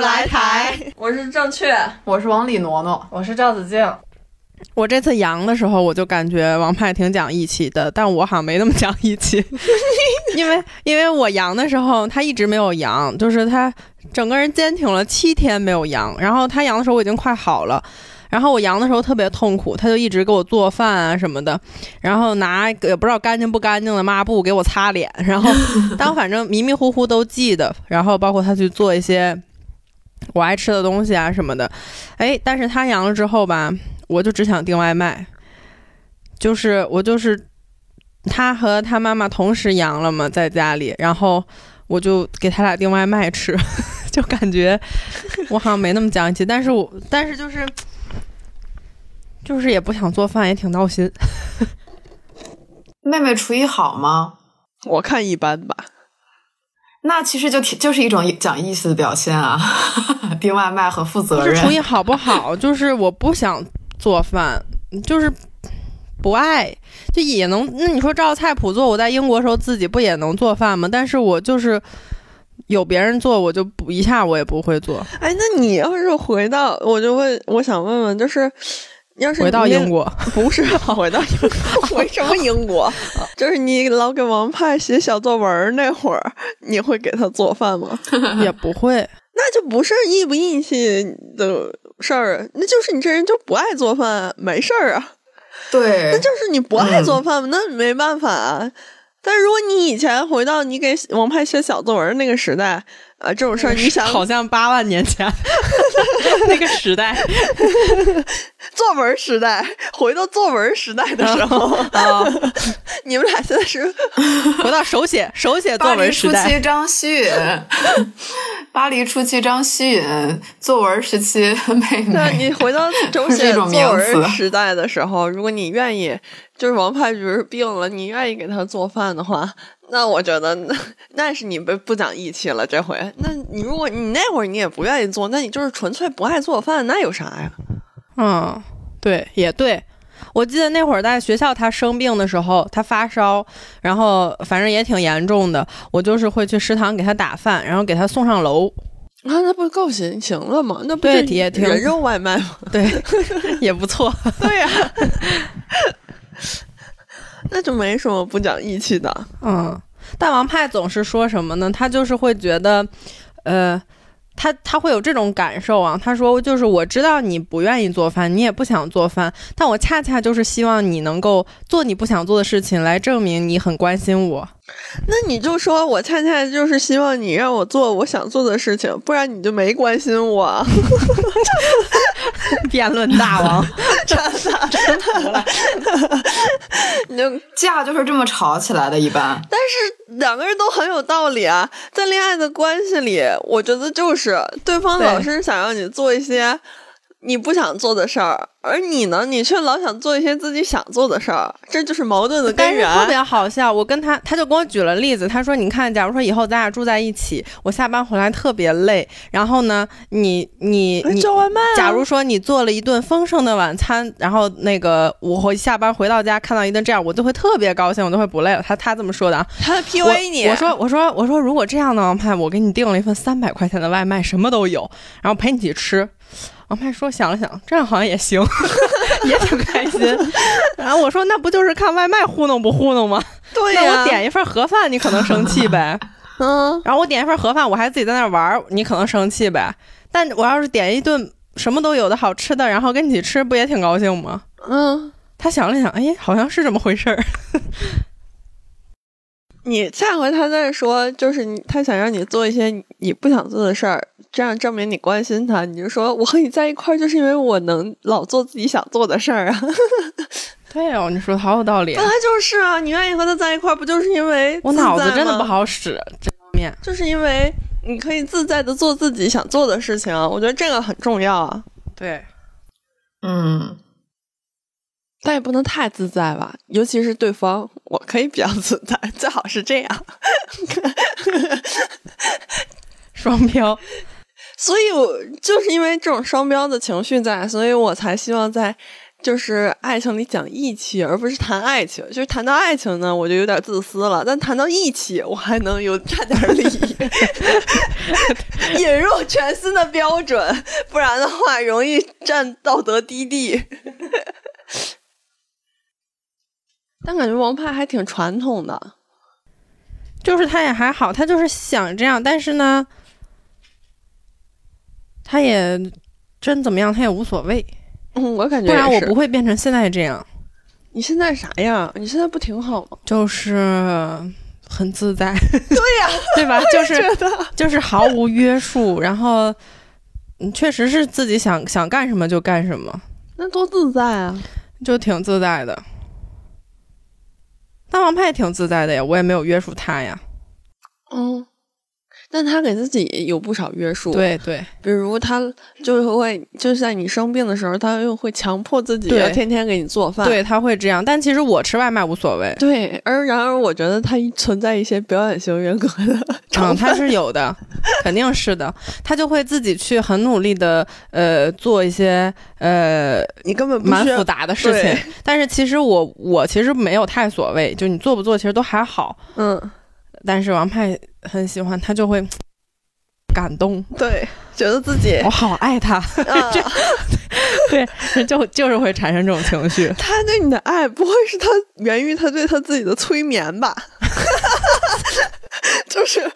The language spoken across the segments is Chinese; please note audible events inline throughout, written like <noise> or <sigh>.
来台。我是正确，我是往里挪挪，我是赵子静。我这次阳的时候，我就感觉王派挺讲义气的，但我好像没那么讲义气，<laughs> 因为因为我阳的时候，他一直没有阳，就是他整个人坚挺了七天没有阳，然后他阳的时候我已经快好了。然后我阳的时候特别痛苦，他就一直给我做饭啊什么的，然后拿也不知道干净不干净的抹布给我擦脸，然后但反正迷迷糊糊都记得。然后包括他去做一些我爱吃的东西啊什么的，哎，但是他阳了之后吧，我就只想订外卖，就是我就是他和他妈妈同时阳了嘛，在家里，然后我就给他俩订外卖吃，<laughs> 就感觉我好像没那么讲义气，但是我但是就是。就是也不想做饭，也挺闹心。<laughs> 妹妹厨艺好吗？我看一般吧。那其实就挺就是一种讲义气的表现啊，<laughs> 订外卖和负责任。厨艺好不好？就是我不想做饭，就是不爱，就也能。那你说照菜谱做，我在英国时候自己不也能做饭吗？但是我就是有别人做，我就不一下我也不会做。哎，那你要是回到，我就问，我想问问，就是。要是回到英国，<laughs> 不是回到英国，<laughs> 回什么英国？<laughs> 就是你老给王派写小作文那会儿，你会给他做饭吗？也不会，那就不是义不义气的事儿，那就是你这人就不爱做饭，没事儿啊。对，那就是你不爱做饭嘛，那没办法啊。但如果你以前回到你给王派写小作文那个时代。啊，这种事儿你想，好像八万年前 <laughs> 那个时代，<laughs> 作文时代，回到作文时代的时候啊，<laughs> 你们俩现在是回到手写手写作文时代。初期张希允，巴黎初期张希允，作文时期妹妹。对，你回到手写作文时代的时候，如果你愿意，就是王派比如病了，你愿意给他做饭的话。那我觉得那那是你不不讲义气了，这回。那你如果你那会儿你也不愿意做，那你就是纯粹不爱做饭，那有啥呀？嗯，对，也对。我记得那会儿在学校，他生病的时候，他发烧，然后反正也挺严重的，我就是会去食堂给他打饭，然后给他送上楼。啊，那不够行行了吗？那不也挺人肉外卖吗？<laughs> 对，<laughs> 也不错。对呀。<laughs> <laughs> 那就没什么不讲义气的，嗯，大王派总是说什么呢？他就是会觉得，呃。他他会有这种感受啊，他说就是我知道你不愿意做饭，你也不想做饭，但我恰恰就是希望你能够做你不想做的事情，来证明你很关心我。<laughs> 那你就说我恰恰就是希望你让我做我想做的事情，不然你就没关心我。<laughs> 辩论大王，<laughs> 真的真服了。你就架就是这么吵起来的，一般。但是两个人都很有道理啊，在恋爱的关系里，我觉得就是对方老是想让你做一些。你不想做的事儿，而你呢，你却老想做一些自己想做的事儿，这就是矛盾的根源。特别好笑，我跟他，他就给我举了例子，他说：“你看，假如说以后咱俩住在一起，我下班回来特别累，然后呢，你你你叫外卖。假如说你做了一顿丰盛的晚餐，然后那个我下班回到家看到一顿这样，我就会特别高兴，我就会不累了。”他他这么说的啊，他 PUA 你。我说我说我说，如果这样的王派，我给你订了一份三百块钱的外卖，什么都有，然后陪你一起吃。王派说：“想了想，这样好像也行，<laughs> 也挺开心。”然后我说：“那不就是看外卖糊弄不糊弄吗？对呀，那我点一份盒饭，你可能生气呗。<laughs> 嗯，然后我点一份盒饭，我还自己在那玩，你可能生气呗。但我要是点一顿什么都有的好吃的，然后跟你一起吃，不也挺高兴吗？嗯，他想了想，哎，好像是这么回事儿。你下回他再说，就是他想让你做一些你不想做的事儿。”这样证明你关心他，你就说我和你在一块儿，就是因为我能老做自己想做的事儿啊。<laughs> 对哦，你说的好有道理。本来就是啊，你愿意和他在一块儿，不就是因为 <laughs> 我脑子真的不好使这方面，就是因为你可以自在的做自己想做的事情啊。我觉得这个很重要啊。对，嗯，但也不能太自在吧，尤其是对方，我可以比较自在，最好是这样。<laughs> 双标。所以，我就是因为这种双标的情绪在，所以我才希望在就是爱情里讲义气，而不是谈爱情。就是谈到爱情呢，我就有点自私了；但谈到义气，我还能有差点礼，<laughs> 引入全新的标准，不然的话容易占道德低地。但感觉王派还挺传统的，就是他也还好，他就是想这样，但是呢，他也真怎么样，他也无所谓。嗯，我感觉不然我不会变成现在这样。你现在啥样？你现在不挺好吗？就是很自在。对呀，<laughs> 对吧？就是就是毫无约束，然后确实是自己想想干什么就干什么。那多自在啊！就挺自在的。大王派挺自在的呀，我也没有约束他呀。嗯。但他给自己有不少约束，对对，比如他就是会，就是在你生病的时候，他又会强迫自己要天天给你做饭，对他会这样。但其实我吃外卖无所谓，对。而然而，我觉得他存在一些表演型人格的，嗯，他是有的，肯定是的。他就会自己去很努力的，呃，做一些呃，你根本蛮复杂的事情。但是其实我我其实没有太所谓，就你做不做，其实都还好，嗯。但是王派很喜欢他，就会感动，对，觉得自己 <laughs> 我好爱他，<laughs> 对，就就是会产生这种情绪。他对你的爱不会是他源于他对他自己的催眠吧？<laughs> 就是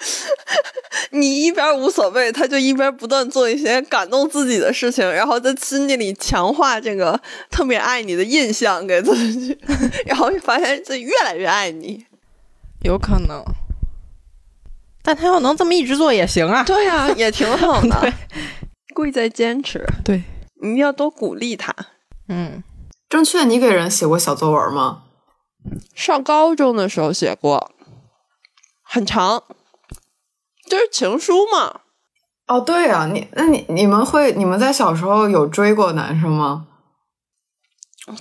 你一边无所谓，他就一边不断做一些感动自己的事情，然后在心底里强化这个特别爱你的印象给自己，然后发现自己越来越爱你，有可能。但他要能这么一直做也行啊，对呀，<laughs> 也挺好的。贵在坚持，对，你要多鼓励他。嗯，正确，你给人写过小作文吗？上高中的时候写过，很长，就是情书嘛。哦，对呀，你那你你们会你们在小时候有追过男生吗？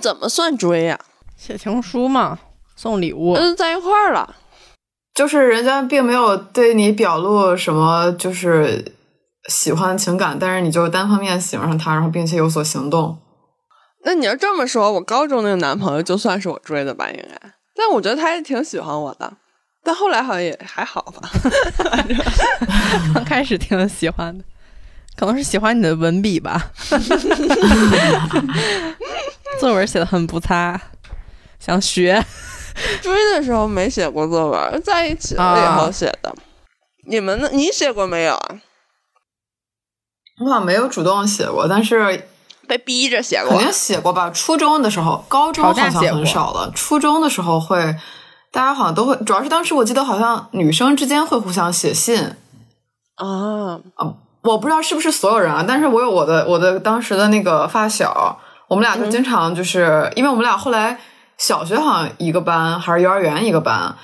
怎么算追呀？写情书嘛，送礼物，嗯，在一块儿了。就是人家并没有对你表露什么，就是喜欢情感，但是你就单方面喜欢上他，然后并且有所行动。那你要这么说，我高中那个男朋友就算是我追的吧，应该。但我觉得他也挺喜欢我的，但后来好像也还好吧。<laughs> 刚开始挺喜欢的，可能是喜欢你的文笔吧。<laughs> 作文写的很不差，想学。<laughs> 追的时候没写过作文，在一起了以后写的。你们呢？你写过没有啊？我好像没有主动写过，但是被逼着写过。肯定写过吧？初中的时候，高中好像很少了。初中的时候会，大家好像都会。主要是当时我记得好像女生之间会互相写信。啊啊！我不知道是不是所有人啊，但是我有我的我的当时的那个发小，我们俩就经常就是因为我们俩后来。小学好像一个班，还是幼儿园一个班？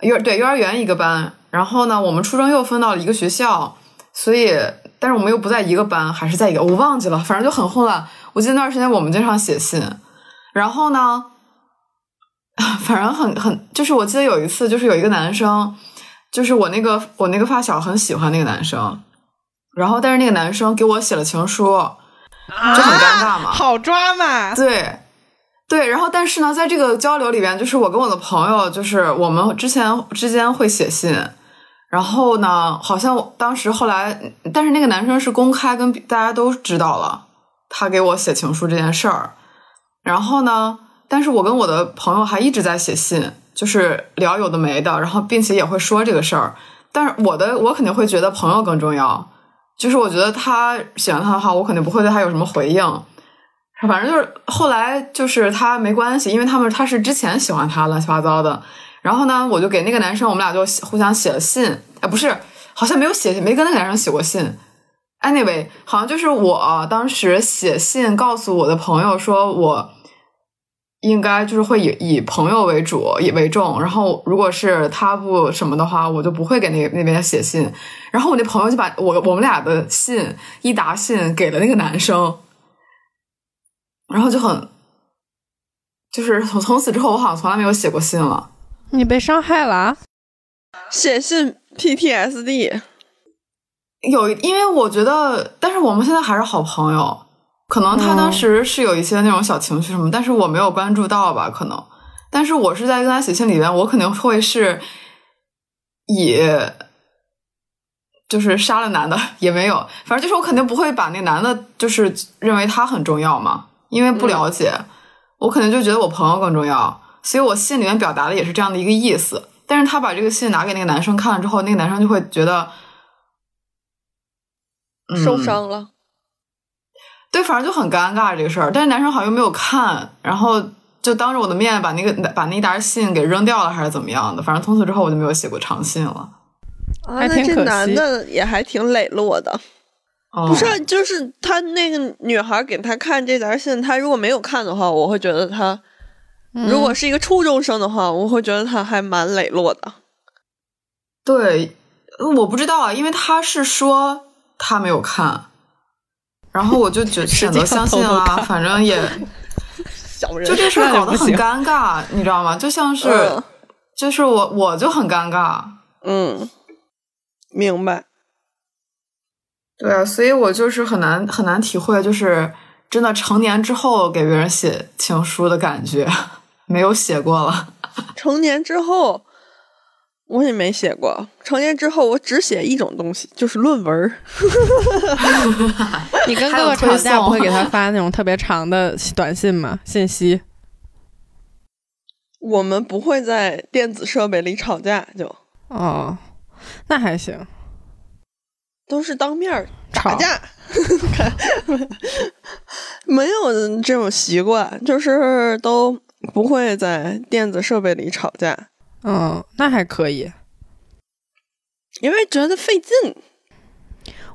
幼对幼儿园一个班。然后呢，我们初中又分到了一个学校，所以，但是我们又不在一个班，还是在一个，我忘记了，反正就很混乱。我记得那段时间我们经常写信。然后呢，<laughs> 反正很很，就是我记得有一次，就是有一个男生，就是我那个我那个发小很喜欢那个男生，然后但是那个男生给我写了情书，就很尴尬嘛，好抓嘛，对。对，然后但是呢，在这个交流里边，就是我跟我的朋友，就是我们之前之间会写信，然后呢，好像当时后来，但是那个男生是公开跟大家都知道了，他给我写情书这件事儿，然后呢，但是我跟我的朋友还一直在写信，就是聊有的没的，然后并且也会说这个事儿，但是我的我肯定会觉得朋友更重要，就是我觉得他喜欢他的话，我肯定不会对他有什么回应。反正就是后来就是他没关系，因为他们他是之前喜欢他乱七八糟的，然后呢，我就给那个男生，我们俩就互相写了信，哎，不是，好像没有写，没跟那个男生写过信。Anyway，好像就是我当时写信告诉我的朋友说，我应该就是会以以朋友为主，以为重，然后如果是他不什么的话，我就不会给那那边写信。然后我那朋友就把我我们俩的信一沓信给了那个男生。然后就很，就是从 <laughs> 从此之后，我好像从来没有写过信了。你被伤害了？写信 PTSD 有，因为我觉得，但是我们现在还是好朋友。可能他当时是有一些那种小情绪什么，但是我没有关注到吧？可能，但是我是在跟他写信里边，我肯定会是以就是杀了男的 <laughs> 也没有，反正就是我肯定不会把那男的，就是认为他很重要嘛，因为不了解，我可能就觉得我朋友更重要，所以我信里面表达的也是这样的一个意思。但是他把这个信拿给那个男生看了之后，那个男生就会觉得受伤了。对，反正就很尴尬这个事儿。但是男生好像又没有看，然后就当着我的面把那个把那沓信给扔掉了，还是怎么样的？反正从此之后我就没有写过长信了。啊，那这男的也还挺磊落的。不是，就是他那个女孩给他看这条信，他如果没有看的话，我会觉得他如果是一个初中生的话，我会觉得他还蛮磊落的。对，我不知道啊，因为他是说他没有看。然后我就觉 <laughs> 选择相信啊，反正也，就这事搞得很尴尬，<laughs> 你知道吗？就像是，就是我我就很尴尬，嗯，明白。对啊，所以我就是很难很难体会，就是真的成年之后给别人写情书的感觉，没有写过了。<laughs> 成年之后。我也没写过。成年之后，我只写一种东西，就是论文。<laughs> 你跟哥哥吵架不会给他发那种特别长的短信吗？信息？我们不会在电子设备里吵架，就哦，那还行。都是当面打架，<laughs> 没有这种习惯，就是都不会在电子设备里吵架。嗯，那还可以，因为觉得费劲。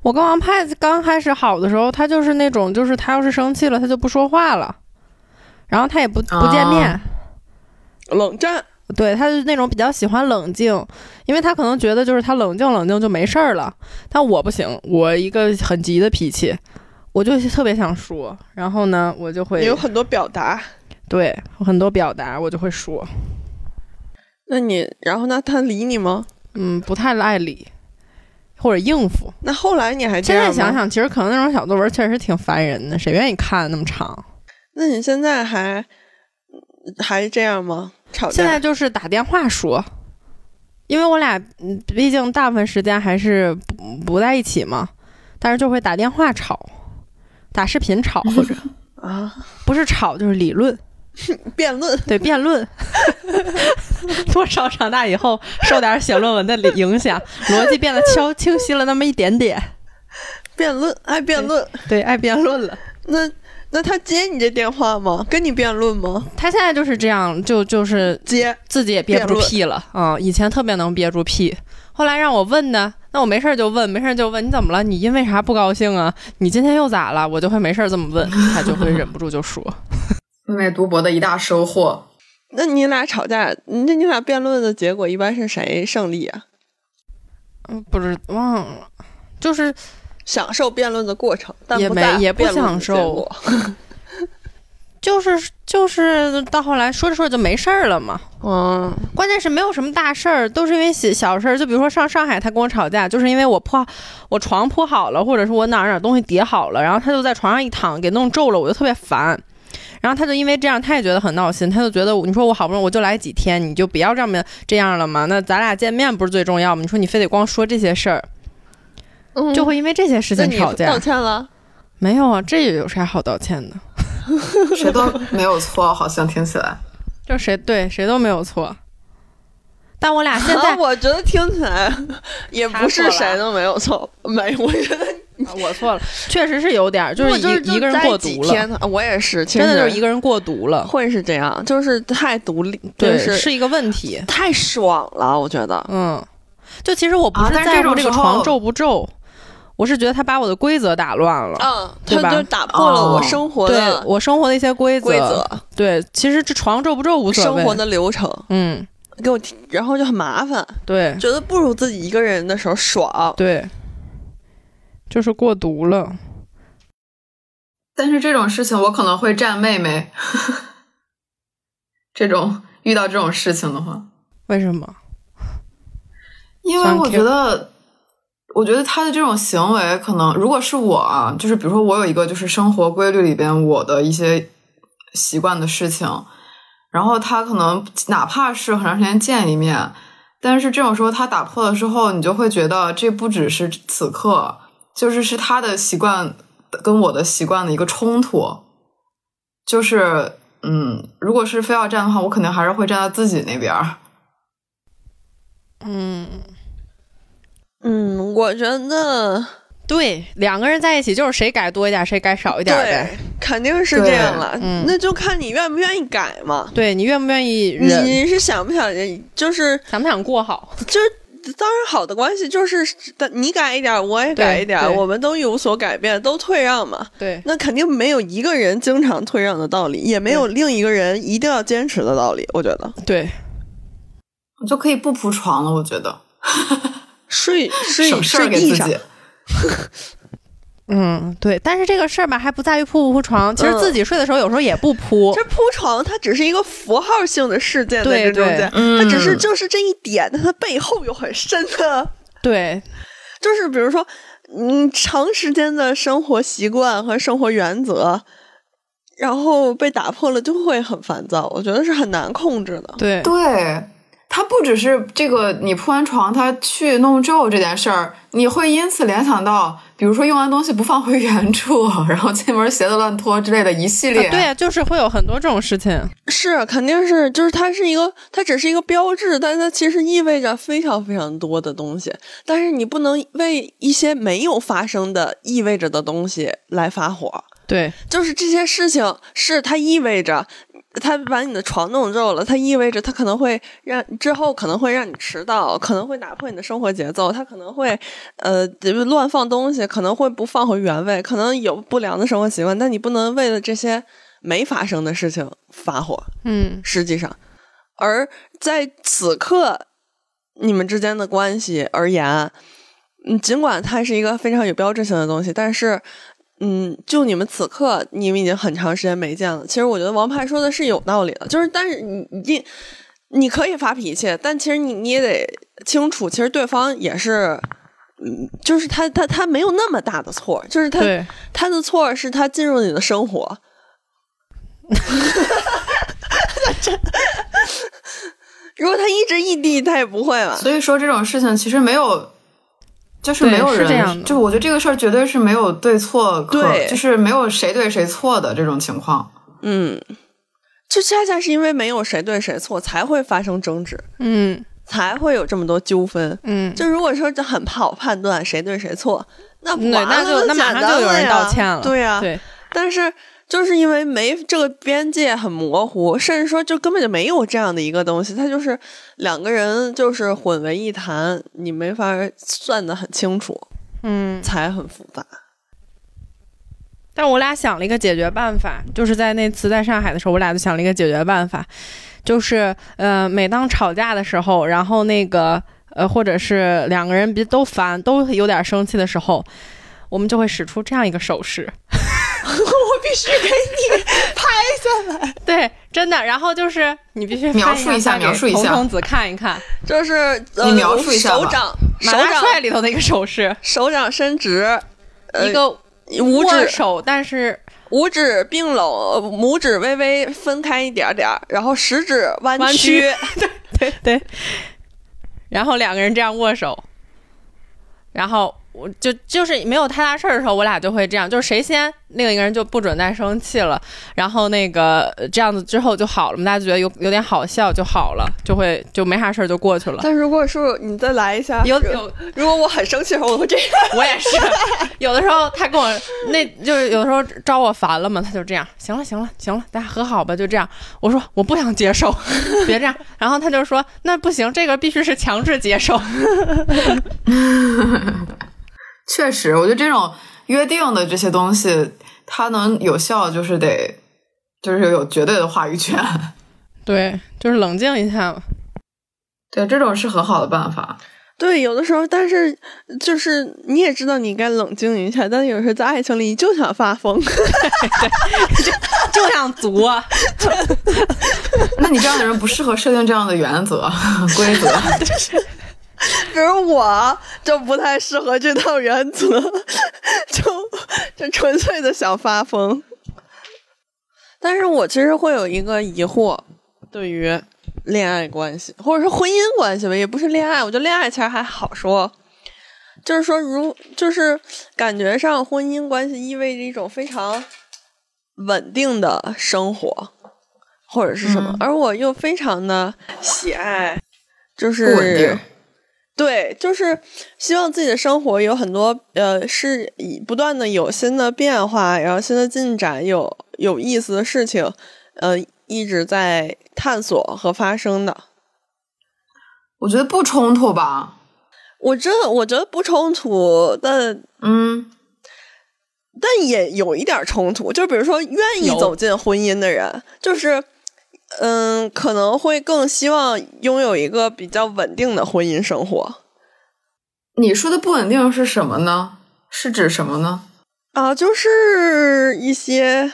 我跟王派刚开始好的时候，他就是那种，就是他要是生气了，他就不说话了，然后他也不不见面，冷战。对，他是那种比较喜欢冷静，因为他可能觉得就是他冷静冷静就没事儿了。但我不行，我一个很急的脾气，我就特别想说，然后呢，我就会有很多表达，对，很多表达，我就会说。那你，然后那他理你吗？嗯，不太爱理，或者应付。那后来你还现在想想，其实可能那种小作文确实挺烦人的，谁愿意看那么长？那你现在还还这样吗？吵架？现在就是打电话说，因为我俩毕竟大部分时间还是不不在一起嘛，但是就会打电话吵，打视频吵或者 <laughs> 啊，不是吵就是理论。辩论对辩论，<laughs> 多少长大以后受点写论文的影响，逻辑变得超清晰了那么一点点。辩论爱辩论，对爱辩论了。那那他接你这电话吗？跟你辩论吗？他现在就是这样，就就是接自己也憋不住屁了啊！以前特别能憋住屁，后来让我问呢，那我没事就问，没事就问你怎么了？你因为啥不高兴啊？你今天又咋了？我就会没事这么问，他就会忍不住就说。因为读博的一大收获。那你俩吵架，那你俩辩论的结果一般是谁胜利啊？嗯，不是忘了，就是享受辩论的过程，但也没也不享受。<laughs> 就是就是到后来说着说着就没事儿了嘛。嗯，关键是没有什么大事儿，都是因为小小事儿。就比如说上上海，他跟我吵架，就是因为我铺我床铺好了，或者是我哪哪东西叠好了，然后他就在床上一躺，给弄皱了，我就特别烦。然后他就因为这样，他也觉得很闹心。他就觉得，你说我好不容易我就来几天，你就不要这么这样了嘛？那咱俩见面不是最重要吗？你说你非得光说这些事儿，就会因为这些事情吵架。道歉了？没有啊，这有啥好道歉的？<laughs> 谁都没有错，好像听起来就谁对谁都没有错。但我俩现在，<laughs> 我觉得听起来 <laughs> 也不是谁都没有错。没，我觉得。我错了，确实是有点，就是一一个人过毒了。我也是，真的就是一个人过毒了，会是这样，就是太独立，对，是一个问题。太爽了，我觉得，嗯，就其实我不是在乎这个床皱不皱，我是觉得他把我的规则打乱了，嗯，他就？打破了我生活的，我生活的一些规则，对，其实这床皱不皱无所谓，生活的流程，嗯，给我，然后就很麻烦，对，觉得不如自己一个人的时候爽，对。就是过毒了，但是这种事情我可能会站妹妹。<laughs> 这种遇到这种事情的话，为什么？因为我觉得我觉得他的这种行为，可能如果是我啊，就是比如说我有一个就是生活规律里边我的一些习惯的事情，然后他可能哪怕是很长时间见一面，但是这种时候他打破了之后，你就会觉得这不只是此刻，就是是他的习惯跟我的习惯的一个冲突，就是嗯，如果是非要站的话，我肯定还是会站在自己那边儿。嗯。嗯，我觉得对，两个人在一起就是谁改多一点，谁改少一点呗，肯定是这样了。嗯，那就看你愿不愿意改嘛。对你愿不愿意，你是想不想，就是想不想过好？就是当然，好的关系就是你改一点，我也改一点，我们都有所改变，都退让嘛。对，那肯定没有一个人经常退让的道理，也没有另一个人一定要坚持的道理。我觉得，对，我就可以不铺床了。我觉得。睡睡睡地上，<laughs> 嗯，对，但是这个事儿吧，还不在于铺不铺床，其实自己睡的时候有时候也不铺。这铺床它只是一个符号性的事件，对对，它只是就是这一点，但它背后有很深的。<laughs> 对，就是比如说，嗯，长时间的生活习惯和生活原则，然后被打破了，就会很烦躁。我觉得是很难控制的。对对。他不只是这个，你铺完床，它去弄皱这件事儿，你会因此联想到，比如说用完东西不放回原处，然后进门鞋子乱脱之类的一系列。<laughs> 对，就是会有很多这种事情。是，肯定是，就是它是一个，它只是一个标志，但是它其实意味着非常非常多的东西。但是你不能为一些没有发生的意味着的东西来发火。对，就是这些事情是它意味着。他把你的床弄皱了，它意味着他可能会让之后可能会让你迟到，可能会打破你的生活节奏，他可能会呃乱放东西，可能会不放回原位，可能有不良的生活习惯。但你不能为了这些没发生的事情发火。嗯，实际上，而在此刻你们之间的关系而言，嗯，尽管它是一个非常有标志性的东西，但是。嗯，就你们此刻，你们已经很长时间没见了。其实我觉得王派说的是有道理的，就是但是你你你可以发脾气，但其实你你也得清楚，其实对方也是，嗯，就是他他他没有那么大的错，就是他他的错是他进入你的生活。<laughs> 如果他一直异地，他也不会了。所以说这种事情其实没有。就是没有人，就我觉得这个事儿绝对是没有对错，对，就是没有谁对谁错的这种情况。嗯，就恰恰是因为没有谁对谁错，才会发生争执，嗯，才会有这么多纠纷。嗯，就如果说就很好判断谁对谁错，那那就那马上就有人道歉了，对呀，对，但是。就是因为没这个边界很模糊，甚至说就根本就没有这样的一个东西，它就是两个人就是混为一谈，你没法算得很清楚，嗯，才很复杂。但我俩想了一个解决办法，就是在那次在上海的时候，我俩就想了一个解决办法，就是呃，每当吵架的时候，然后那个呃，或者是两个人别都烦，都有点生气的时候，我们就会使出这样一个手势。我必须给你拍下来，<laughs> 对，真的。然后就是你必须描述一下，描述一下，童子看一看，就是你描述一下手掌，马大帅里头的一个手势，手掌伸直，一个五指手，但是五指并拢，拇指微微分开一点点，然后食指弯曲，<laughs> 对对对，然后两个人这样握手，然后。我就就是没有太大事儿的时候，我俩就会这样，就是谁先，另一个人就不准再生气了，然后那个这样子之后就好了嘛，大家就觉得有有点好笑就好了，就会就没啥事儿就过去了。但如果说你再来一下，有有，如果我很生气的时候，我会这样。<laughs> 我也是，有的时候他跟我那就是有的时候招我烦了嘛，他就这样，行了行了行了，大家和好吧，就这样。我说我不想接受，<laughs> 别这样。然后他就说那不行，这个必须是强制接受。<laughs> 确实，我觉得这种约定的这些东西，它能有效，就是得，就是有绝对的话语权。<laughs> 对，就是冷静一下嘛。对，这种是很好的办法。对，有的时候，但是就是你也知道，你应该冷静一下，但有时候在爱情里，你就想发疯，<laughs> 就就想作。<laughs> 那你这样的人不适合设定这样的原则规则。<laughs> 比如我就不太适合这套原则，就就纯粹的想发疯。但是我其实会有一个疑惑，对于恋爱关系或者是婚姻关系吧，也不是恋爱，我觉得恋爱其实还好说。就是说，如就是感觉上婚姻关系意味着一种非常稳定的生活，或者是什么，而我又非常的喜爱，就是对，就是希望自己的生活有很多呃，是以不断的有新的变化，然后新的进展，有有意思的事情，呃，一直在探索和发生的。我觉得不冲突吧。我真的我觉得不冲突，但嗯，但也有一点冲突。就比如说，愿意走进婚姻的人，就是嗯，可能会更希望拥有一个比较稳定的婚姻生活。你说的不稳定是什么呢？是指什么呢？啊，就是一些。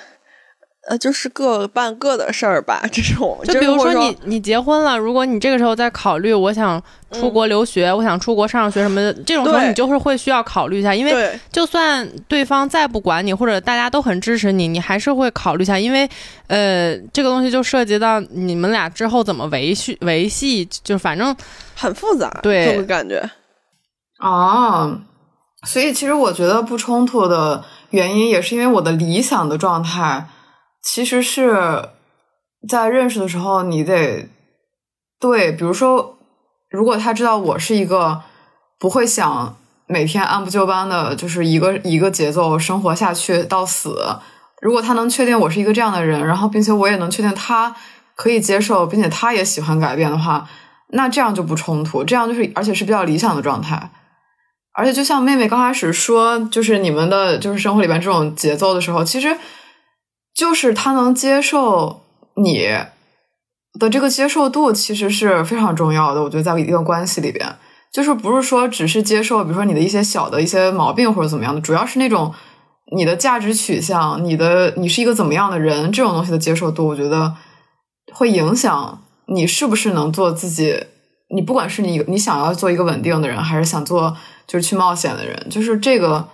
呃，就是各办各的事儿吧，这种。就比如说你你结婚了，如果你这个时候在考虑，我想出国留学，我想出国上学什么的，这种时候你就是会需要考虑一下，因为就算对方再不管你，或者大家都很支持你，你还是会考虑一下，因为呃，这个东西就涉及到你们俩之后怎么维系维系，就反正很复杂，对，这个感觉。哦，所以其实我觉得不冲突的原因，也是因为我的理想的状态。其实是在认识的时候，你得对，比如说，如果他知道我是一个不会想每天按部就班的，就是一个一个节奏生活下去到死，如果他能确定我是一个这样的人，然后并且我也能确定他可以接受，并且他也喜欢改变的话，那这样就不冲突，这样就是而且是比较理想的状态。而且就像妹妹刚开始说，就是你们的就是生活里边这种节奏的时候，其实。就是他能接受你的这个接受度，其实是非常重要的。我觉得在一段关系里边，就是不是说只是接受，比如说你的一些小的一些毛病或者怎么样的，主要是那种你的价值取向，你的你是一个怎么样的人，这种东西的接受度，我觉得会影响你是不是能做自己。你不管是你你想要做一个稳定的人，还是想做就是去冒险的人，就是这个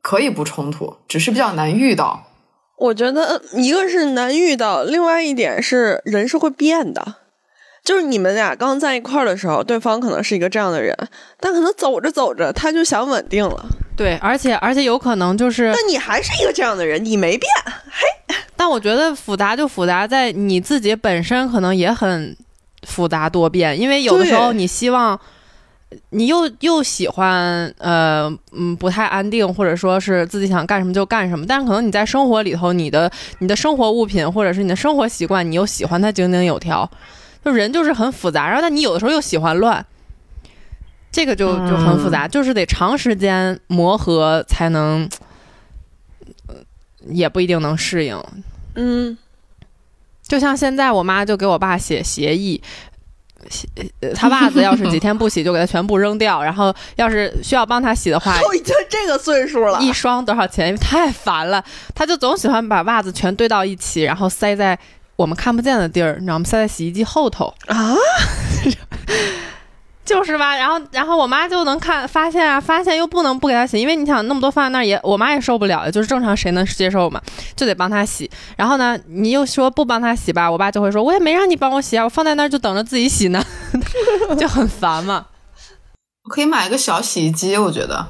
可以不冲突，只是比较难遇到。我觉得一个是难遇到，另外一点是人是会变的。就是你们俩刚在一块儿的时候，对方可能是一个这样的人，但可能走着走着他就想稳定了。对，而且而且有可能就是，那你还是一个这样的人，你没变。嘿，但我觉得复杂就复杂在你自己本身可能也很复杂多变，因为有的时候你希望。你又又喜欢呃嗯不太安定，或者说是自己想干什么就干什么，但是可能你在生活里头，你的你的生活物品或者是你的生活习惯，你又喜欢它井井有条，就人就是很复杂。然后但你有的时候又喜欢乱，这个就就很复杂，就是得长时间磨合才能，呃也不一定能适应。嗯，就像现在我妈就给我爸写协议。洗他袜子要是几天不洗，就给他全部扔掉。<laughs> 然后要是需要帮他洗的话，<laughs> 都已经这个岁数了，一双多少钱？太烦了。他就总喜欢把袜子全堆到一起，然后塞在我们看不见的地儿，你知道吗？塞在洗衣机后头啊。<laughs> 就是吧，然后然后我妈就能看发现啊，发现又不能不给她洗，因为你想那么多放在那儿也，我妈也受不了，就是正常谁能接受嘛，就得帮她洗。然后呢，你又说不帮她洗吧，我爸就会说，我也没让你帮我洗啊，我放在那儿就等着自己洗呢，<laughs> 就很烦嘛。<laughs> 可以买一个小洗衣机，我觉得。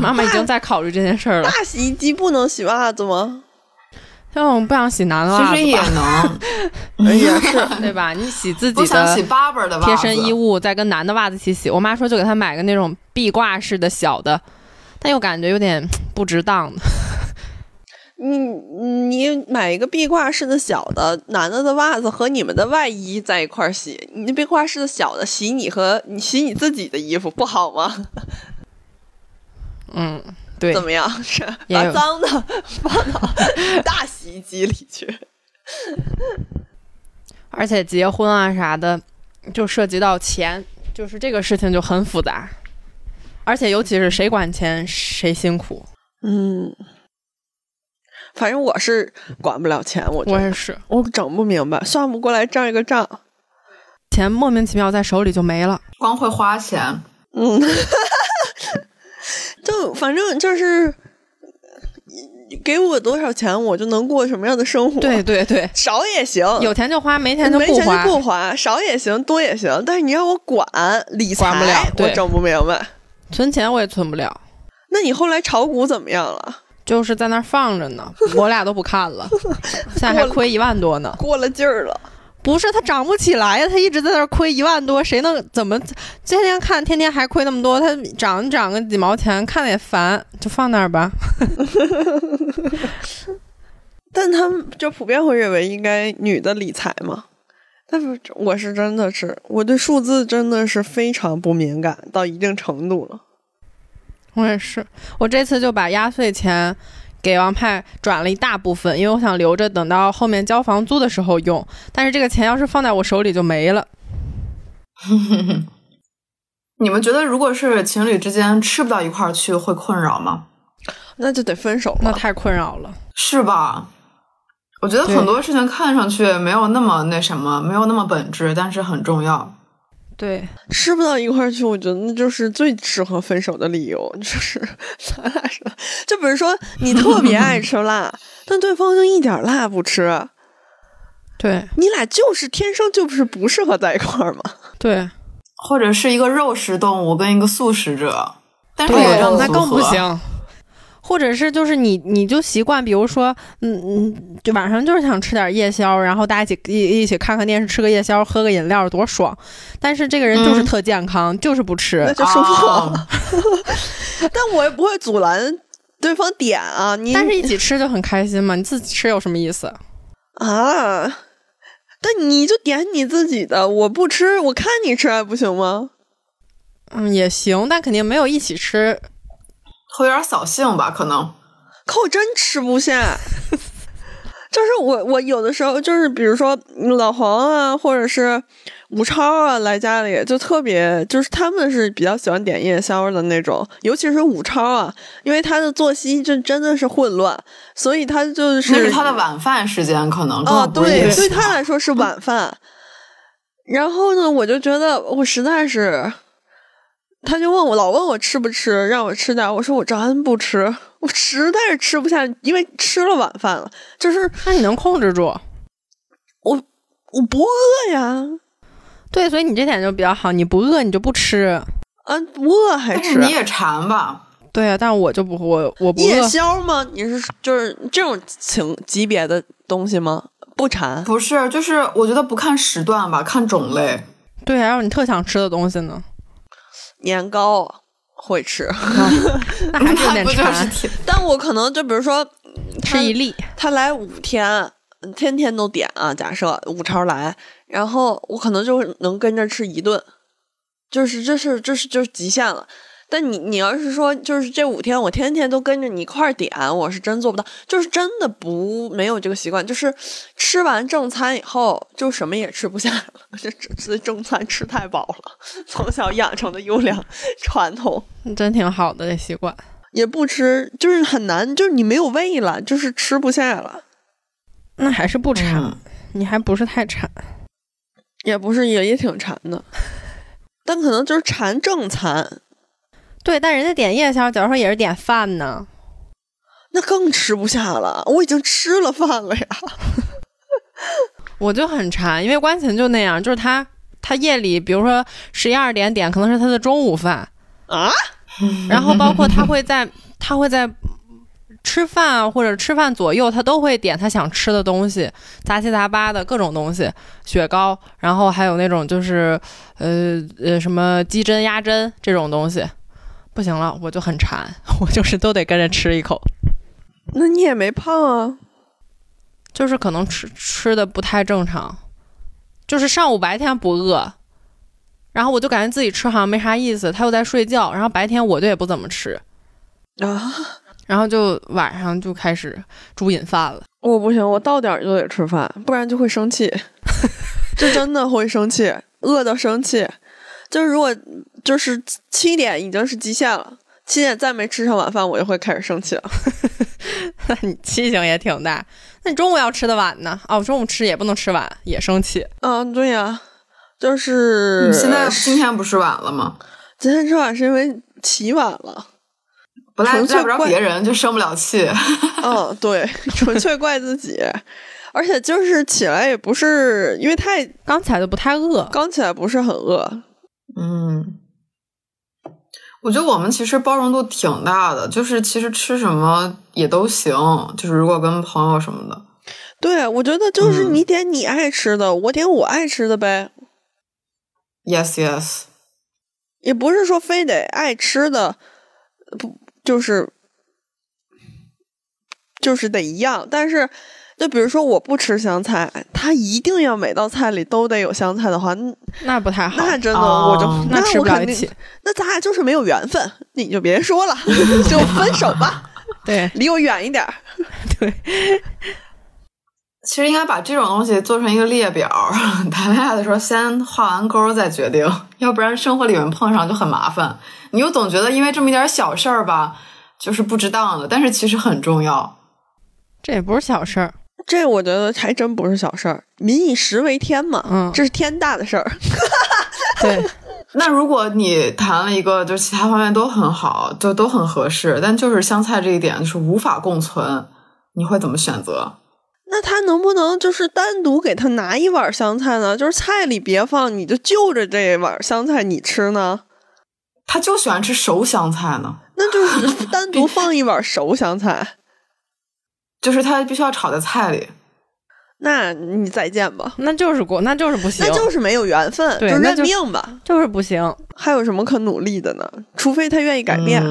妈妈已经在考虑这件事儿了。大洗衣机不能洗袜子吗？像我们不想洗男的袜子，其实也能，<laughs> 也是对吧？你洗自己的贴身衣物，再跟男的袜子一起洗。我妈说就给他买个那种壁挂式的小的，但又感觉有点不值当。你你买一个壁挂式的小的男的的袜子和你们的外衣在一块儿洗，你那壁挂式的小的洗你和你洗你自己的衣服不好吗？<laughs> 嗯。对，怎么样？是把脏的 <laughs> 放到大洗衣机里去。<laughs> 而且结婚啊啥的，就涉及到钱，就是这个事情就很复杂。而且尤其是谁管钱谁辛苦。嗯，反正我是管不了钱，我我也是，我整不明白，算不过来这样一个账。钱莫名其妙在手里就没了，光会花钱。嗯，就反正就是给我多少钱，我就能过什么样的生活。对对对，<laughs> 少也行，有钱就花，没钱就不花。不花，少也行，多也行。但是你让我管理财，不了，我整不明白。存钱我也存不了。那你后来炒股怎么样了？就是在那放着呢，我俩都不看了，<laughs> 现在还亏一万多呢，过了劲儿了。不是他涨不起来呀，他一直在那亏一万多，谁能怎么天天看，天天还亏那么多？他涨涨个几毛钱，看着也烦，就放那儿吧。<laughs> 但他们就普遍会认为应该女的理财嘛。但是我是真的是，我对数字真的是非常不敏感到一定程度了。我也是，我这次就把压岁钱。给王派转了一大部分，因为我想留着等到后面交房租的时候用。但是这个钱要是放在我手里就没了。<laughs> 你们觉得，如果是情侣之间吃不到一块儿去，会困扰吗？那就得分手，那太困扰了，是吧？我觉得很多事情看上去没有那么那什么，没有那么本质，但是很重要。对，吃不到一块儿去，我觉得那就是最适合分手的理由。就是 <laughs> 咱俩说，就比如说你特别爱吃辣，但对方就一点辣不吃，<laughs> 对你俩就是天生就是不适合在一块儿嘛。<laughs> 对，或者是一个肉食动物跟一个素食者，但是那更不行。或者是就是你你就习惯，比如说，嗯嗯，就晚上就是想吃点夜宵，然后大家一起一一起看看电视，吃个夜宵，喝个饮料，多爽。但是这个人就是特健康，就是不吃，那就舒服。<laughs> 但我也不会阻拦对方点啊，你但是一起吃就很开心嘛，你自己吃有什么意思啊？但你就点你自己的，我不吃，我看你吃还不行吗？嗯，也行，但肯定没有一起吃。会有点扫兴吧？可能，可我真吃不下。就是我，我有的时候就是，比如说老黄啊，或者是吴超啊，来家里就特别，就是他们是比较喜欢点夜宵的那种，尤其是吴超啊，因为他的作息就真的是混乱，所以他就是那是他的晚饭时间，可能啊，对，对他来说是晚饭。然后呢，我就觉得我实在是。他就问我，老问我吃不吃，让我吃点。我说我真不吃，我实在是吃不下，因为吃了晚饭了。就是那你能控制住？我我不饿呀。对，所以你这点就比较好，你不饿你就不吃。嗯，不饿还吃？你也馋吧？对啊，但我就不我我不夜宵吗？你是就是这种情级别的东西吗？不馋？不是，就是我觉得不看时段吧，看种类。对啊，要你特想吃的东西呢？年糕会吃，那还是有点 <laughs> 馋。但我可能就比如说吃一粒，他来五天，天天都点啊。假设五超来，然后我可能就能跟着吃一顿，就是这是这是就是极限了。但你你要是说，就是这五天我天天都跟着你一块儿点，我是真做不到，就是真的不没有这个习惯，就是吃完正餐以后就什么也吃不下了，这这正餐吃太饱了，从小养成的优良传统，<laughs> 真挺好的这习惯，也不吃就是很难，就是你没有胃了，就是吃不下了，那还是不馋，你还不是太馋，也不是也也挺馋的，<laughs> 但可能就是馋正餐。对，但人家点夜宵，假如说也是点饭呢，那更吃不下了。我已经吃了饭了呀，<laughs> 我就很馋，因为关琴就那样，就是他他夜里，比如说十一二点点，可能是他的中午饭啊，<laughs> 然后包括他会在他会在吃饭或者吃饭左右，他都会点他想吃的东西，杂七杂八的各种东西，雪糕，然后还有那种就是呃呃什么鸡胗鸭胗这种东西。不行了，我就很馋，我就是都得跟着吃一口。那你也没胖啊，就是可能吃吃的不太正常，就是上午白天不饿，然后我就感觉自己吃好像没啥意思，他又在睡觉，然后白天我就也不怎么吃啊，<laughs> 然后就晚上就开始猪瘾犯了。我不行，我到点就得吃饭，不然就会生气，<laughs> 这真的会生气，饿到生气。就是如果就是七点已经是极限了，七点再没吃上晚饭，我就会开始生气了。那你气性也挺大。那你中午要吃的晚呢？哦，中午吃也不能吃晚，也生气。嗯，对呀，就是现在今天不是晚了吗？今天吃晚是因为起晚了，不赖赖不着别人，就生不了气。嗯，<laughs> 对，纯粹怪自己。而且就是起来也不是因为太刚起来就不太饿，刚起来不是很饿。嗯，我觉得我们其实包容度挺大的，就是其实吃什么也都行，就是如果跟朋友什么的。对，我觉得就是你点你爱吃的，我点我爱吃的呗。Yes, yes，也不是说非得爱吃的，不就是就是得一样。但是，就比如说我不吃香菜，他一定要每道菜里都得有香菜的话，那不太好。那真的我就那吃不了一起。那咱俩就是没有缘分，你就别说了，<laughs> 就分手吧。<laughs> 对，离我远一点。<laughs> 对。其实应该把这种东西做成一个列表，谈恋爱的时候先画完勾再决定，要不然生活里面碰上就很麻烦。你又总觉得因为这么一点小事儿吧，就是不值当的，但是其实很重要。这也不是小事儿，这我觉得还真不是小事儿。民以食为天嘛，嗯，这是天大的事儿。<laughs> 对，<laughs> 那如果你谈了一个，就是其他方面都很好，就都很合适，但就是香菜这一点就是无法共存，你会怎么选择？那他能不能就是单独给他拿一碗香菜呢？就是菜里别放，你就就着这碗香菜你吃呢？他就喜欢吃熟香菜呢？那就是 <laughs> 单独放一碗熟香菜，就是他必须要炒在菜里。那你再见吧，那就是过，那就是不行，那就是没有缘分，就认命吧，就是不行。还有什么可努力的呢？除非他愿意改变，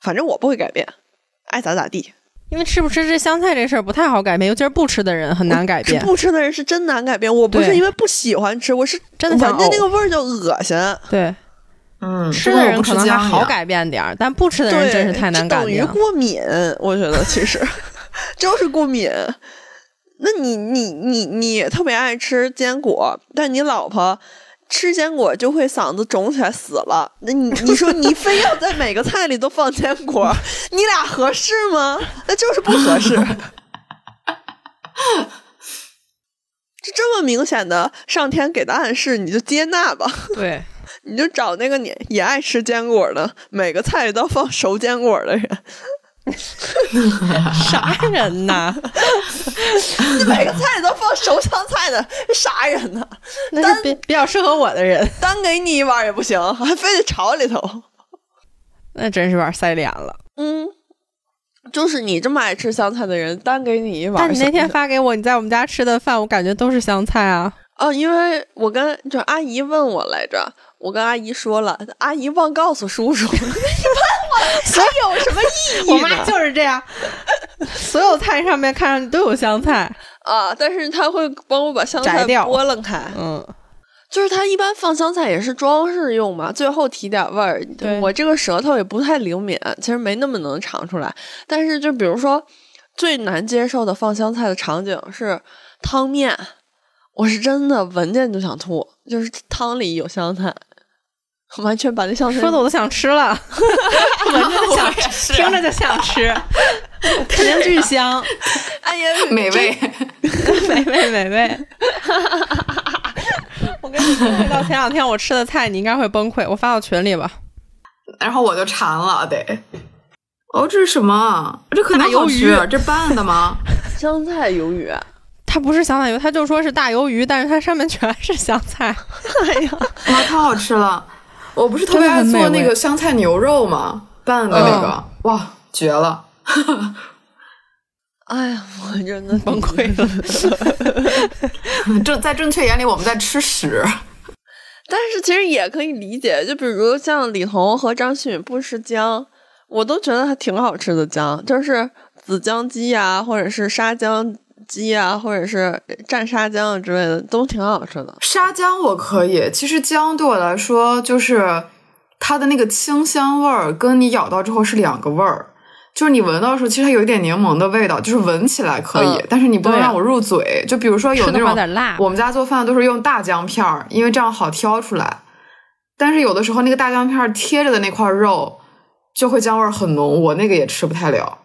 反正我不会改变，爱咋咋地。因为吃不吃这香菜这事儿不太好改变，尤其是不吃的人很难改变。不吃的人是真难改变。我不是因为不喜欢吃，我是真的闻见那个味儿就恶心。对，嗯，吃的人可能还好改变点儿，但不吃的人真是太难改变。等于过敏，我觉得其实 <laughs> 就是过敏。那你你你你特别爱吃坚果，但你老婆。吃坚果就会嗓子肿起来死了，那你你说你非要在每个菜里都放坚果，<laughs> 你俩合适吗？那就是不合适。<laughs> 这这么明显的上天给的暗示，你就接纳吧。对，<laughs> 你就找那个你也爱吃坚果的，每个菜里都放熟坚果的人。<laughs> 啥人呐？<laughs> 每个菜里都放熟香菜的，啥人呢？<laughs> 那是比比较适合我的人，单给你一碗也不行，还非得炒里头。那真是玩塞脸了。嗯，就是你这么爱吃香菜的人，单给你一碗。但你那天发给我你在我们家吃的饭，我感觉都是香菜啊。哦，因为我跟就阿姨问我来着。我跟阿姨说了，阿姨忘告诉叔叔。<laughs> 你问我还有什么意义？我妈就是这样，所有菜上面看上去都有香菜啊，但是他会帮我把香菜剥楞开。嗯，就是他一般放香菜也是装饰用嘛，最后提点味儿。我这个舌头也不太灵敏，其实没那么能尝出来。但是就比如说最难接受的放香菜的场景是汤面，我是真的闻见就想吐，就是汤里有香菜。<laughs> 完全把那香菜说的我都想吃了，闻着就想吃，听着就想吃，<laughs> 肯定巨香。哎呀，美味，<laughs> 美味，美味。我跟你说，到前两天我吃的菜，你应该会崩溃。我发到群里吧。然后我就馋了，得。哦，这是什么？这可能鱿鱼？这拌的吗？香菜鱿鱼。它不是香菜鱿，它就说是大鱿鱼，但是它上面全是香菜。哎呀，哇，太好吃了！我不是特别爱做那个香菜牛肉吗？拌的那个，哇，绝了！<laughs> 哎呀，我真的崩溃了。<laughs> 正在正确眼里，我们在吃屎。<laughs> 但是其实也可以理解，就比如像李彤和张馨予不吃姜，我都觉得还挺好吃的姜，就是紫姜鸡啊，或者是沙姜。鸡啊，或者是蘸沙姜之类的，都挺好吃的。沙姜我可以，其实姜对我来说就是它的那个清香味儿，跟你咬到之后是两个味儿。就是你闻到的时候，其实它有一点柠檬的味道，就是闻起来可以，但是你不能让我入嘴。就比如说有那种，我们家做饭都是用大姜片儿，因为这样好挑出来。但是有的时候那个大姜片贴着的那块肉就会姜味儿很浓，我那个也吃不太了。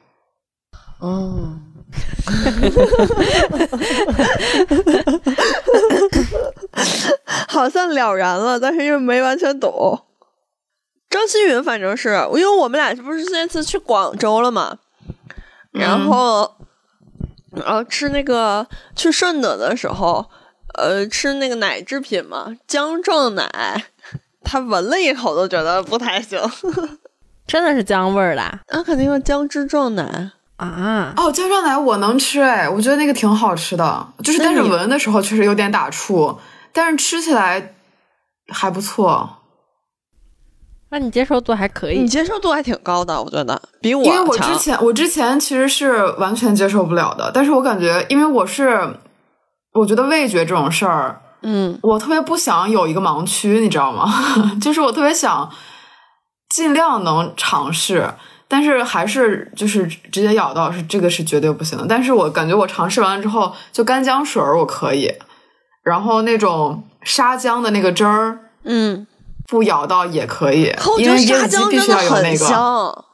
哦。<laughs> 好像了然了，但是又没完全懂。张馨予反正是因为我们俩不是那次去广州了嘛，然后，然后吃那个去顺德的时候，呃，吃那个奶制品嘛，姜撞奶，他闻了一口都觉得不太行，<laughs> 真的是姜味儿的，那肯定是姜汁撞奶啊！哦，姜撞奶我能吃哎，我觉得那个挺好吃的，就是但是闻的时候确实有点打怵，但是吃起来还不错。那你接受度还可以，你接受度还挺高的，我觉得比我因为我之前我之前其实是完全接受不了的，但是我感觉，因为我是我觉得味觉这种事儿，嗯，我特别不想有一个盲区，你知道吗？<laughs> 就是我特别想尽量能尝试，但是还是就是直接咬到是这个是绝对不行的。但是我感觉我尝试完了之后，就干姜水儿我可以，然后那种沙姜的那个汁儿，嗯。不咬到也可以，因为椰子鸡必须要有那个，香。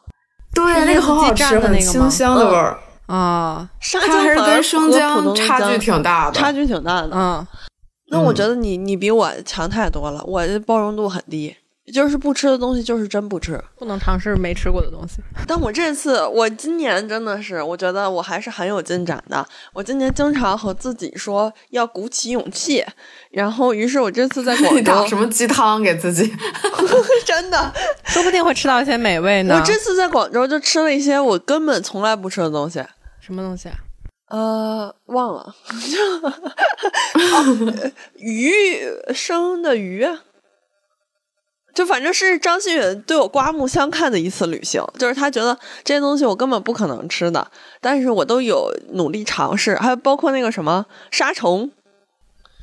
对，那个很好吃，很清香的味儿啊。沙姜是跟生姜差距挺大的，差距挺大的。嗯，那我觉得你你比我强太多了，我的包容度很低。就是不吃的东西，就是真不吃，不能尝试没吃过的东西。<laughs> 但我这次，我今年真的是，我觉得我还是很有进展的。我今年经常和自己说要鼓起勇气，然后，于是我这次在广 <laughs> 州什么鸡汤给自己，<laughs> 真的，说不定会吃到一些美味呢。我这次在广州就吃了一些我根本从来不吃的东西，什么东西啊？呃，忘了，鱼生的鱼。就反正是张馨予对我刮目相看的一次旅行，就是他觉得这些东西我根本不可能吃的，但是我都有努力尝试，还有包括那个什么沙虫，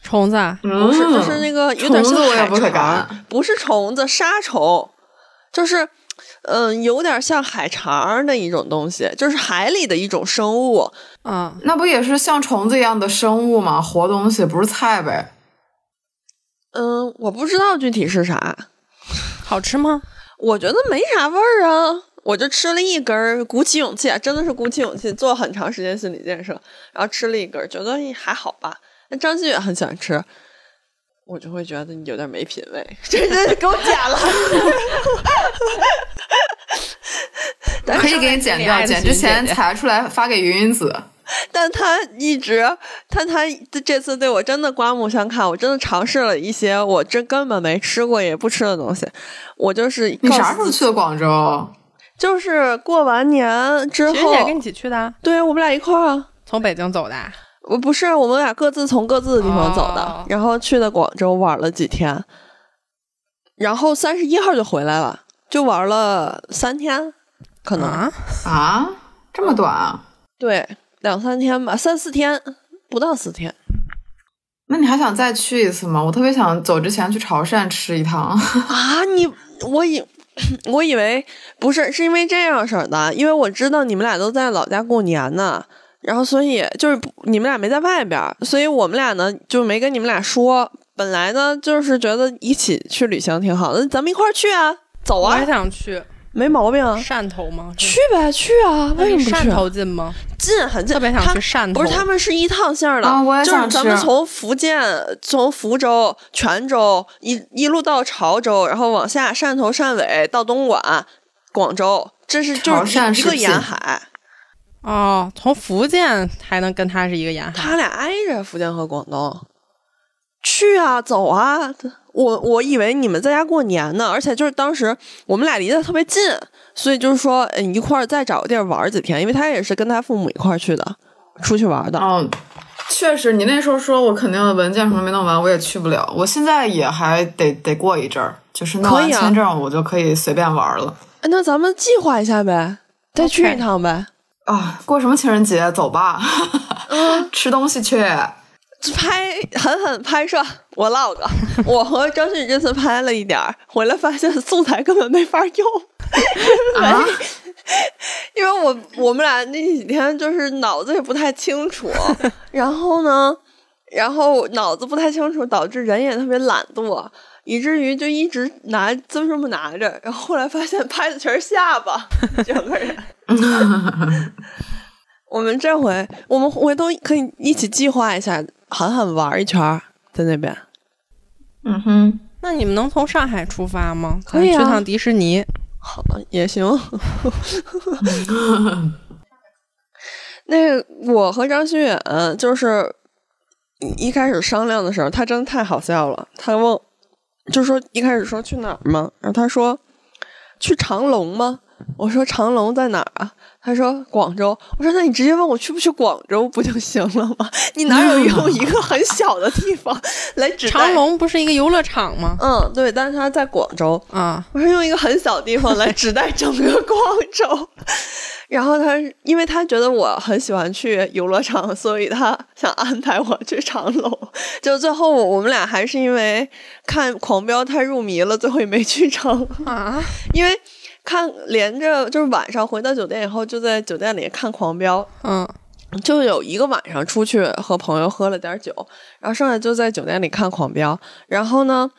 虫子不是，就是那个有点像海肠，不是虫子，沙虫，就是嗯，有点像海肠的一种东西，就是海里的一种生物。嗯，那不也是像虫子一样的生物吗？活东西不是菜呗？嗯，我不知道具体是啥。好吃吗？我觉得没啥味儿啊，我就吃了一根，鼓起勇气，真的是鼓起勇气，做很长时间心理建设，然后吃了一根，觉得还好吧。那张馨予很喜欢吃，我就会觉得你有点没品位，<laughs> 真的给我剪了。<laughs> 可以给你剪掉，剪之前裁出来发给云云子。但他一直，但他这次对我真的刮目相看。我真的尝试了一些我这根本没吃过也不吃的东西。我就是你啥时候去的广州？就是过完年之后。学姐跟你一起去的？对，我们俩一块儿啊。从北京走的？我不是，我们俩各自从各自的地方走的，然后去的广州玩了几天，然后三十一号就回来了，就玩了三天，可能啊，这么短啊？对。两三天吧，三四天不到四天。那你还想再去一次吗？我特别想走之前去潮汕吃一趟 <laughs> 啊！你我以 <clears throat> 我以为不是，是因为这样式儿的，因为我知道你们俩都在老家过年呢，然后所以就是你们俩没在外边，所以我们俩呢就没跟你们俩说。本来呢就是觉得一起去旅行挺好的，咱们一块儿去啊，走啊！我也想去。没毛病啊，汕头吗？去呗，去啊！为什么不去？汕头近吗？近，很近。特别想去汕头。不是，他们是一趟线的，就是咱们从福建，从福州、泉州一一路到潮州，然后往下汕头、汕尾到东莞、广州，这是就是一个沿海。哦，从福建还能跟他是一个沿海？他俩挨着福建和广东。去啊，走啊！我我以为你们在家过年呢，而且就是当时我们俩离得特别近，所以就是说一块儿再找个地儿玩几天，因为他也是跟他父母一块儿去的，出去玩的。嗯，确实，你那时候说我肯定文件什么没弄完，我也去不了。我现在也还得得过一阵儿，就是弄完签证我就可以随便玩了。那咱们计划一下呗，再去一趟呗。啊，过什么情人节？走吧，<laughs> 吃东西去。拍狠狠拍摄 vlog，<laughs> 我和张馨予这次拍了一点儿，回来发现素材根本没法用，<laughs> 因为我我们俩那几天就是脑子也不太清楚，<laughs> 然后呢，然后脑子不太清楚，导致人也特别懒惰，以至于就一直拿就这么拿着，然后后来发现拍的全是下巴，整个人。我们这回我们回头可以一起计划一下。狠狠玩一圈，在那边嗯哼，那你们能从上海出发吗？可以去趟迪士尼。好，也行。<laughs> 那我和张馨远就是一开始商量的时候，他真的太好笑了。他问，就说一开始说去哪儿吗？然后他说去长隆吗？我说长隆在哪儿啊？他说广州。我说那你直接问我去不去广州不就行了吗？你哪有用 <laughs> 一个很小的地方来指长隆不是一个游乐场吗？嗯，对，但是他在广州啊。我说用一个很小的地方来指代整个广州。<laughs> 然后他因为他觉得我很喜欢去游乐场，所以他想安排我去长隆。就最后我们俩还是因为看狂飙太入迷了，最后也没去成啊，因为。看，连着就是晚上回到酒店以后，就在酒店里看《狂飙》。嗯，就有一个晚上出去和朋友喝了点酒，然后剩下就在酒店里看《狂飙》。然后呢，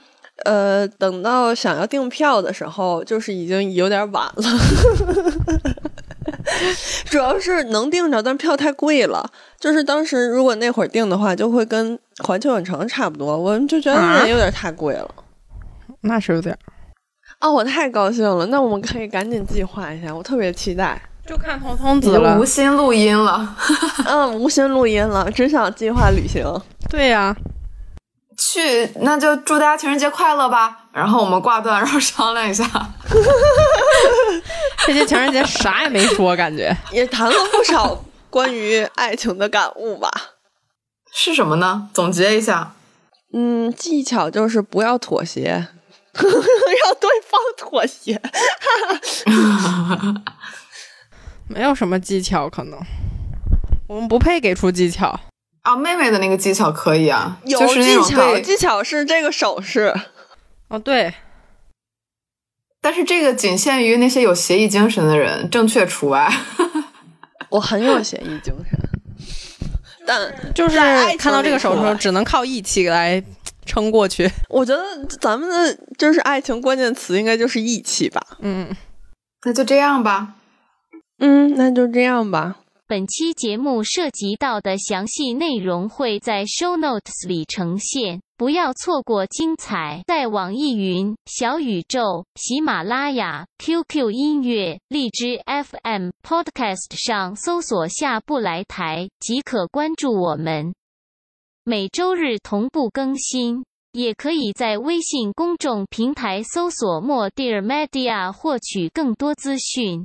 呃，等到想要订票的时候，就是已经有点晚了。<laughs> 主要是能订着，但票太贵了。就是当时如果那会儿订的话，就会跟环球影城差不多。我们就觉得那有点太贵了。那是有点。哦，我太高兴了！那我们可以赶紧计划一下，我特别期待。就看通通子了，无心录音了。<laughs> 嗯，无心录音了，只想计划旅行。对呀，去那就祝大家情人节快乐吧。然后我们挂断，然后商量一下。<laughs> 这些情人节啥也没说，感觉 <laughs> 也谈了不少关于爱情的感悟吧？是什么呢？总结一下。嗯，技巧就是不要妥协。<laughs> 让对方妥协，<laughs> 没有什么技巧，可能我们不配给出技巧啊。妹妹的那个技巧可以啊，有技巧，技巧是这个手势。哦，对，但是这个仅限于那些有协议精神的人，正确除外。<laughs> 我很有协议精神，但就是看到这个手势，只能靠义气来。撑过去，<laughs> 我觉得咱们的就是爱情关键词应该就是义气吧。嗯，那就这样吧。嗯，那就这样吧。本期节目涉及到的详细内容会在 show notes 里呈现，不要错过精彩。在网易云、小宇宙、喜马拉雅、QQ 音乐、荔枝 FM、Podcast 上搜索“下不来台”即可关注我们。每周日同步更新，也可以在微信公众平台搜索“莫 Dear Media” 获取更多资讯。